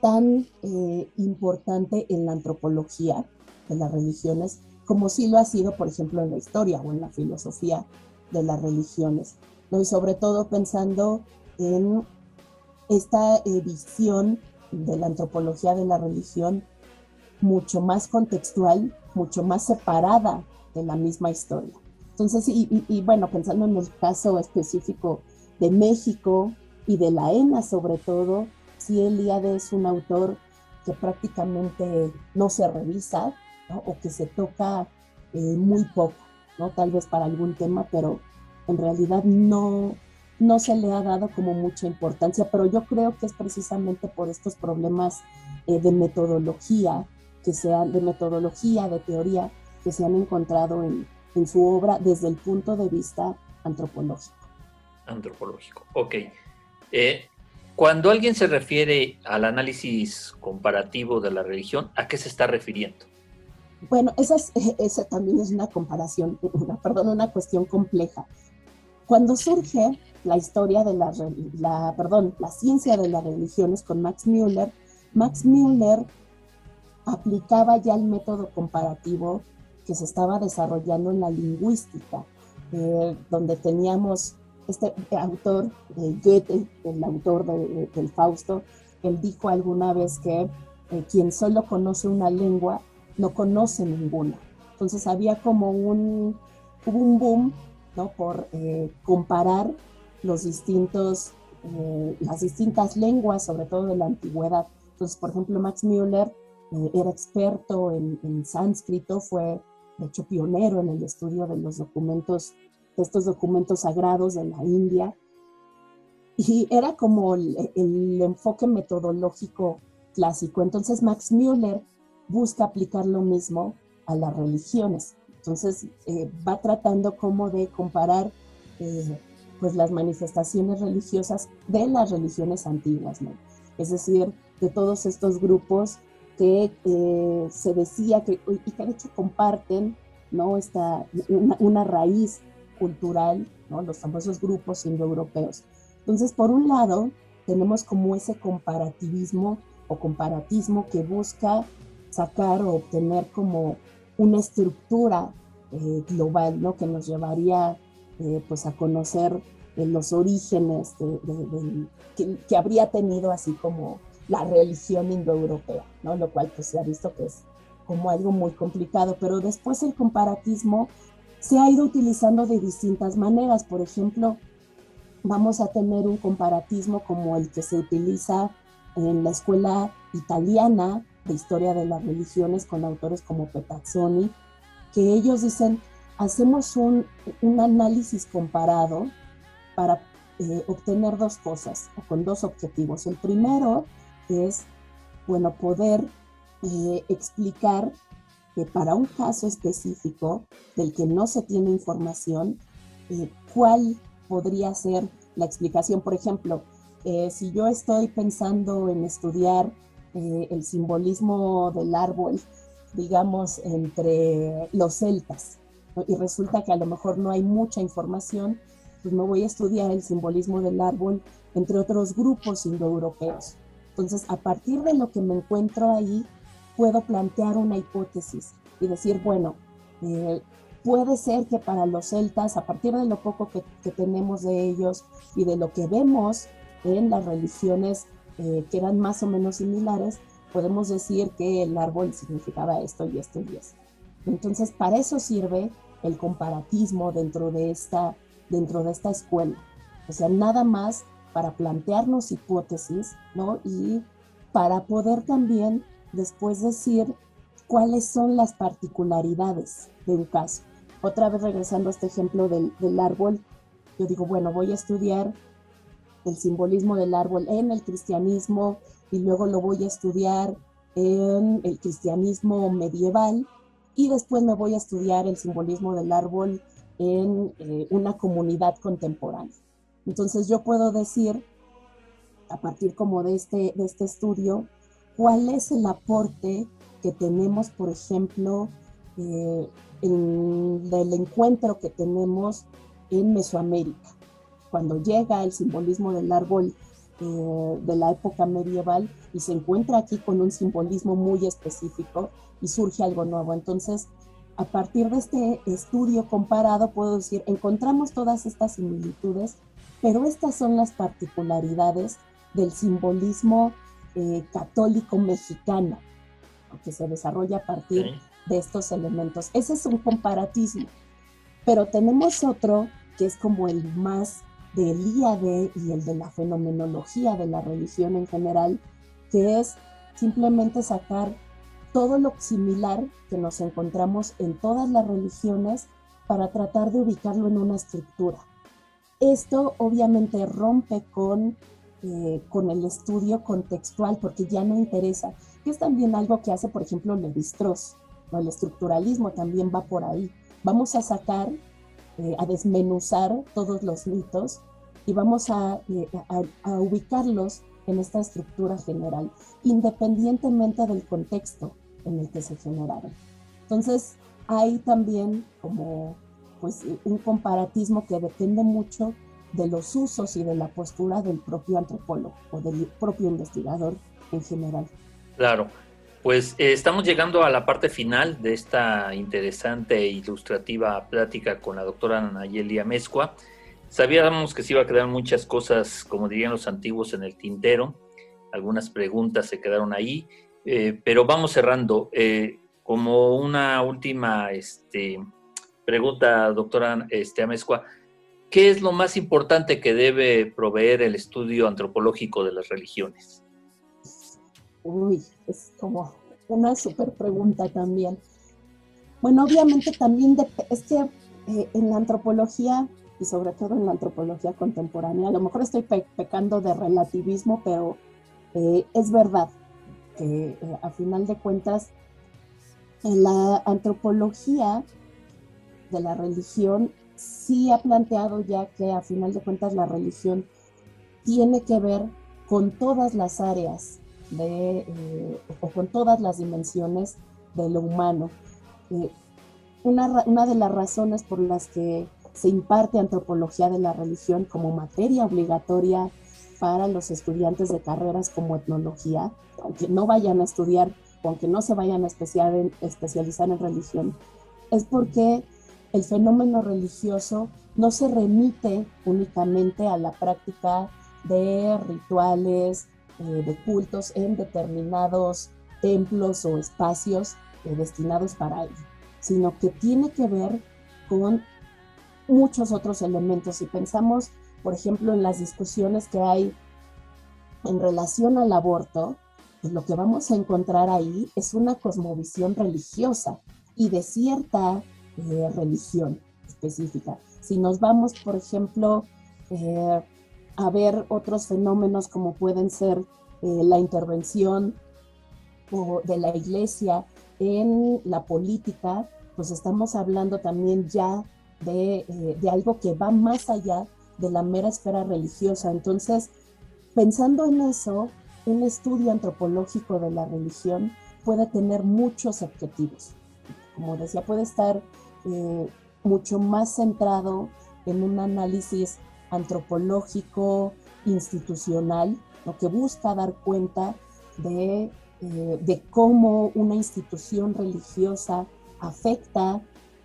tan eh, importante en la antropología de las religiones como sí lo ha sido, por ejemplo, en la historia o en la filosofía de las religiones. ¿no? Y sobre todo pensando en esta eh, visión de la antropología de la religión mucho más contextual, mucho más separada de la misma historia. Entonces, y, bueno, pensando en el caso específico de México y de la ENA sobre todo, si Eliade es un autor que prácticamente no se revisa o que se toca eh, muy poco, ¿no? tal vez para algún tema, pero en realidad no, no se le ha dado como mucha importancia, pero yo creo que es precisamente por estos problemas eh, de metodología, que sean de metodología, de teoría, que se han encontrado en, en su obra desde el punto de vista antropológico. Antropológico, ok. Eh, cuando alguien se refiere al análisis comparativo de la religión, ¿a qué se está refiriendo? Bueno, esa, esa también es una comparación, una, perdón, una cuestión compleja. Cuando surge la historia de la, la, perdón, la ciencia de las religiones con Max Müller, Max Müller aplicaba ya el método comparativo que se estaba desarrollando en la lingüística, eh, donde teníamos este autor, eh, Goethe, el autor de, del Fausto, él dijo alguna vez que eh, quien solo conoce una lengua no conoce ninguna. Entonces había como un, hubo un boom ¿no? por comparar los distintos, las distintas lenguas, sobre todo de la antigüedad. Entonces, por ejemplo, Max Müller era experto en sánscrito, fue de hecho pionero en el estudio de los documentos, de estos documentos sagrados de la India. Y era como el, enfoque metodológico clásico. Entonces Max Müller busca aplicar lo mismo a las religiones. Entonces eh, va tratando como de comparar eh, pues las manifestaciones religiosas de las religiones antiguas, ¿no? Es decir, de todos estos grupos que eh, se decía que, y que de hecho comparten ¿no? Esta, una, raíz cultural, ¿no? los famosos grupos indoeuropeos. Entonces, por un lado, tenemos como ese comparativismo o comparatismo que busca sacar o obtener como una estructura eh, global, ¿no? Que nos llevaría eh, pues a conocer los orígenes que, que, habría tenido así como la religión indoeuropea, ¿no? Lo cual pues se ha visto que es como algo muy complicado, pero después el comparatismo se ha ido utilizando de distintas maneras. Por ejemplo, vamos a tener un comparatismo como el que se utiliza en la escuela italiana de historia de las religiones con autores como Petazzoni, que ellos dicen, hacemos un, análisis comparado para eh, obtener dos cosas con dos objetivos. El primero es, bueno, poder eh, explicar que para un caso específico del que no se tiene información, eh, cuál podría ser la explicación. Por ejemplo, si yo estoy pensando en estudiar el simbolismo del árbol, digamos, entre los celtas, y resulta que a lo mejor no hay mucha información, pues me voy a estudiar el simbolismo del árbol entre otros grupos indoeuropeos. Entonces, a partir de lo que me encuentro ahí, puedo plantear una hipótesis y decir, bueno, eh, puede ser que para los celtas, a partir de lo poco que, tenemos de ellos y de lo que vemos en las religiones eh, que eran más o menos similares, podemos decir que el árbol significaba esto y esto y esto. Entonces, para eso sirve el comparatismo dentro de esta, dentro de esta escuela. O sea, nada más para plantearnos hipótesis, ¿no? Y para poder también después decir cuáles son las particularidades de un caso. otra vez regresando a este ejemplo del, del árbol, yo digo, bueno, voy a estudiar el simbolismo del árbol en el cristianismo y luego lo voy a estudiar en el cristianismo medieval y después me voy a estudiar el simbolismo del árbol en eh, una comunidad contemporánea. Entonces yo puedo decir, a partir como de este, de este estudio, cuál es el aporte que tenemos, por ejemplo, eh, en el encuentro que tenemos en Mesoamérica. Cuando llega el simbolismo del árbol eh, de la época medieval y se encuentra aquí con un simbolismo muy específico y surge algo nuevo. Entonces, a partir de este estudio comparado, puedo decir, encontramos todas estas similitudes, pero estas son las particularidades del simbolismo eh, católico mexicano, que se desarrolla a partir de estos elementos. Ese es un comparatismo, pero tenemos otro que es como el más del IAD y el de la fenomenología de la religión en general, que es simplemente sacar todo lo similar que nos encontramos en todas las religiones para tratar de ubicarlo en una estructura. Esto obviamente rompe con, eh, con el estudio contextual porque ya no interesa, que es también algo que hace, por ejemplo, Levi-Strauss. El estructuralismo también va por ahí. Vamos a sacar, eh, a desmenuzar todos los mitos y vamos a, eh, a, a ubicarlos en esta estructura general, independientemente del contexto en el que se generaron. Entonces, hay también como pues, un comparatismo que depende mucho de los usos y de la postura del propio antropólogo o del propio investigador en general. Claro, pues eh, estamos llegando a la parte final de esta interesante e ilustrativa plática con la doctora Nayeli Amezcua. Sabíamos que se iba a quedar muchas cosas, como dirían los antiguos, en el tintero. Algunas preguntas se quedaron ahí, eh, pero vamos cerrando. Eh, como una última este, pregunta, doctora este, Amezcua, ¿qué es lo más importante que debe proveer el estudio antropológico de las religiones? Uy, es como una súper pregunta también. Bueno, obviamente también es que eh, en la antropología y sobre todo en la antropología contemporánea, a lo mejor estoy pe pecando de relativismo, pero eh, es verdad que eh, a final de cuentas en la antropología de la religión sí ha planteado ya que a final de cuentas la religión tiene que ver con todas las áreas de, eh, o con todas las dimensiones de lo humano. Una, una, de las razones por las que se imparte antropología de la religión como materia obligatoria para los estudiantes de carreras como etnología, aunque no vayan a estudiar, aunque no se vayan a especializar en religión, es porque el fenómeno religioso no se remite únicamente a la práctica de rituales, eh, de cultos en determinados templos o espacios eh, destinados para ello, sino que tiene que ver con muchos otros elementos. Si pensamos, por ejemplo, en las discusiones que hay en relación al aborto, pues lo que vamos a encontrar ahí es una cosmovisión religiosa y de cierta eh, religión específica. Si nos vamos, por ejemplo, eh, a ver otros fenómenos como pueden ser eh, la intervención de la iglesia en la política, pues estamos hablando también ya de, eh, de, algo que va más allá de la mera esfera religiosa. Entonces, pensando en eso, un estudio antropológico de la religión puede tener muchos objetivos. Como decía, puede estar eh, mucho más centrado en un análisis antropológico, institucional, lo que busca dar cuenta de, eh, de cómo una institución religiosa afecta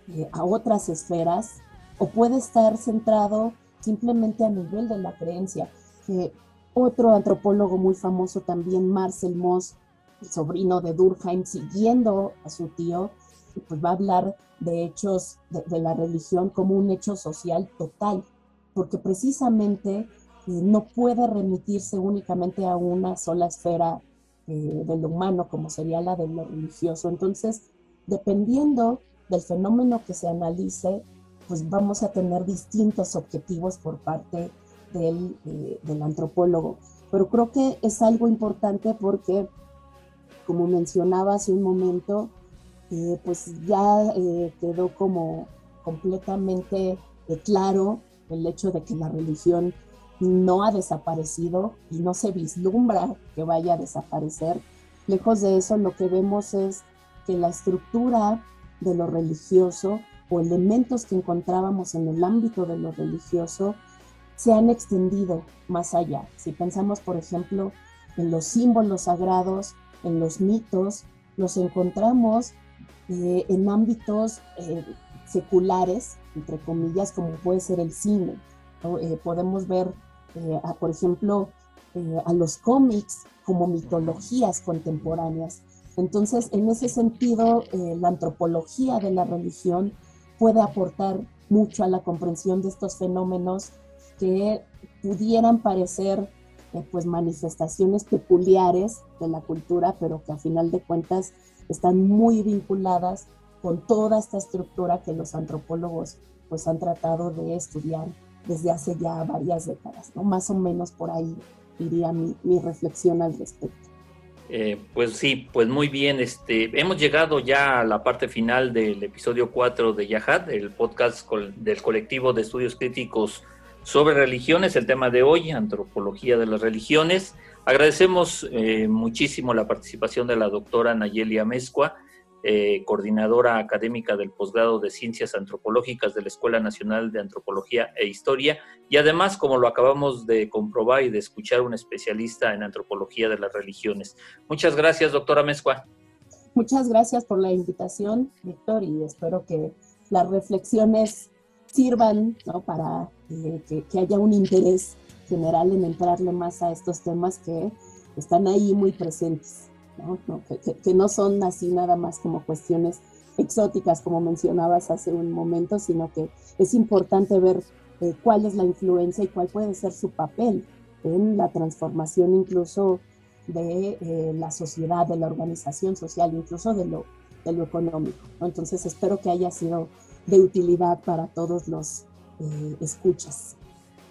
eh, a otras esferas o puede estar centrado simplemente a nivel de la creencia. Eh, otro antropólogo muy famoso también, Marcel Moss, el sobrino de Durkheim, siguiendo a su tío, pues va a hablar de hechos de, de la religión como un hecho social total, porque precisamente eh, no puede remitirse únicamente a una sola esfera eh, de lo humano, como sería la de lo religioso. Entonces, dependiendo del fenómeno que se analice, pues vamos a tener distintos objetivos por parte del, eh, del antropólogo. Pero creo que es algo importante porque, como mencionaba hace un momento, eh, pues ya eh, quedó como completamente claro el hecho de que la religión no ha desaparecido y no se vislumbra que vaya a desaparecer. Lejos de eso, lo que vemos es que la estructura de lo religioso o elementos que encontrábamos en el ámbito de lo religioso se han extendido más allá. Si pensamos, por ejemplo, en los símbolos sagrados, en los mitos, los encontramos eh, en ámbitos eh, seculares, entre comillas, como puede ser el cine. Eh, podemos ver, por ejemplo, a los cómics como mitologías contemporáneas. Entonces, en ese sentido, la antropología de la religión puede aportar mucho a la comprensión de estos fenómenos que pudieran parecer eh, pues manifestaciones peculiares de la cultura, pero que a final de cuentas están muy vinculadas con toda esta estructura que los antropólogos pues han tratado de estudiar desde hace ya varias décadas, ¿no? Más o menos por ahí iría mi, mi reflexión al respecto. Eh, pues sí, pues muy bien. Este, hemos llegado ya a la parte final del episodio 4 de Yahad, el podcast del colectivo de estudios críticos sobre religiones, el tema de hoy, antropología de las religiones. Agradecemos eh, muchísimo la participación de la doctora Nayelia Mezcua, eh, coordinadora académica del posgrado de Ciencias Antropológicas de la Escuela Nacional de Antropología e Historia, y además, como lo acabamos de comprobar y de escuchar, un especialista en antropología de las religiones. Muchas gracias, doctora Mezcua. Muchas gracias por la invitación, Víctor, y espero que las reflexiones sirvan para eh, que, haya un interés general en entrarle más a estos temas que están ahí muy presentes. Que, no son así nada más como cuestiones exóticas, como mencionabas hace un momento, sino que es importante ver eh, cuál es la influencia y cuál puede ser su papel en la transformación incluso de eh, la sociedad, de la organización social, incluso de lo, de lo económico. Entonces espero que haya sido de utilidad para todos los eh, escuchas.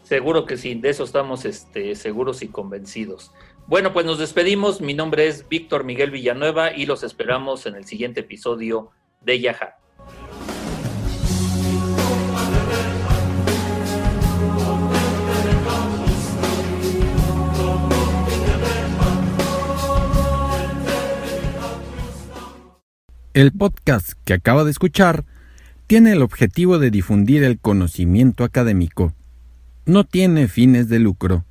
Seguro que sí, de eso estamos este, seguros y convencidos. Bueno, pues nos despedimos. Mi nombre es Víctor Miguel Villanueva y los esperamos en el siguiente episodio de Yaja. El podcast que acaba de escuchar tiene el objetivo de difundir el conocimiento académico. No tiene fines de lucro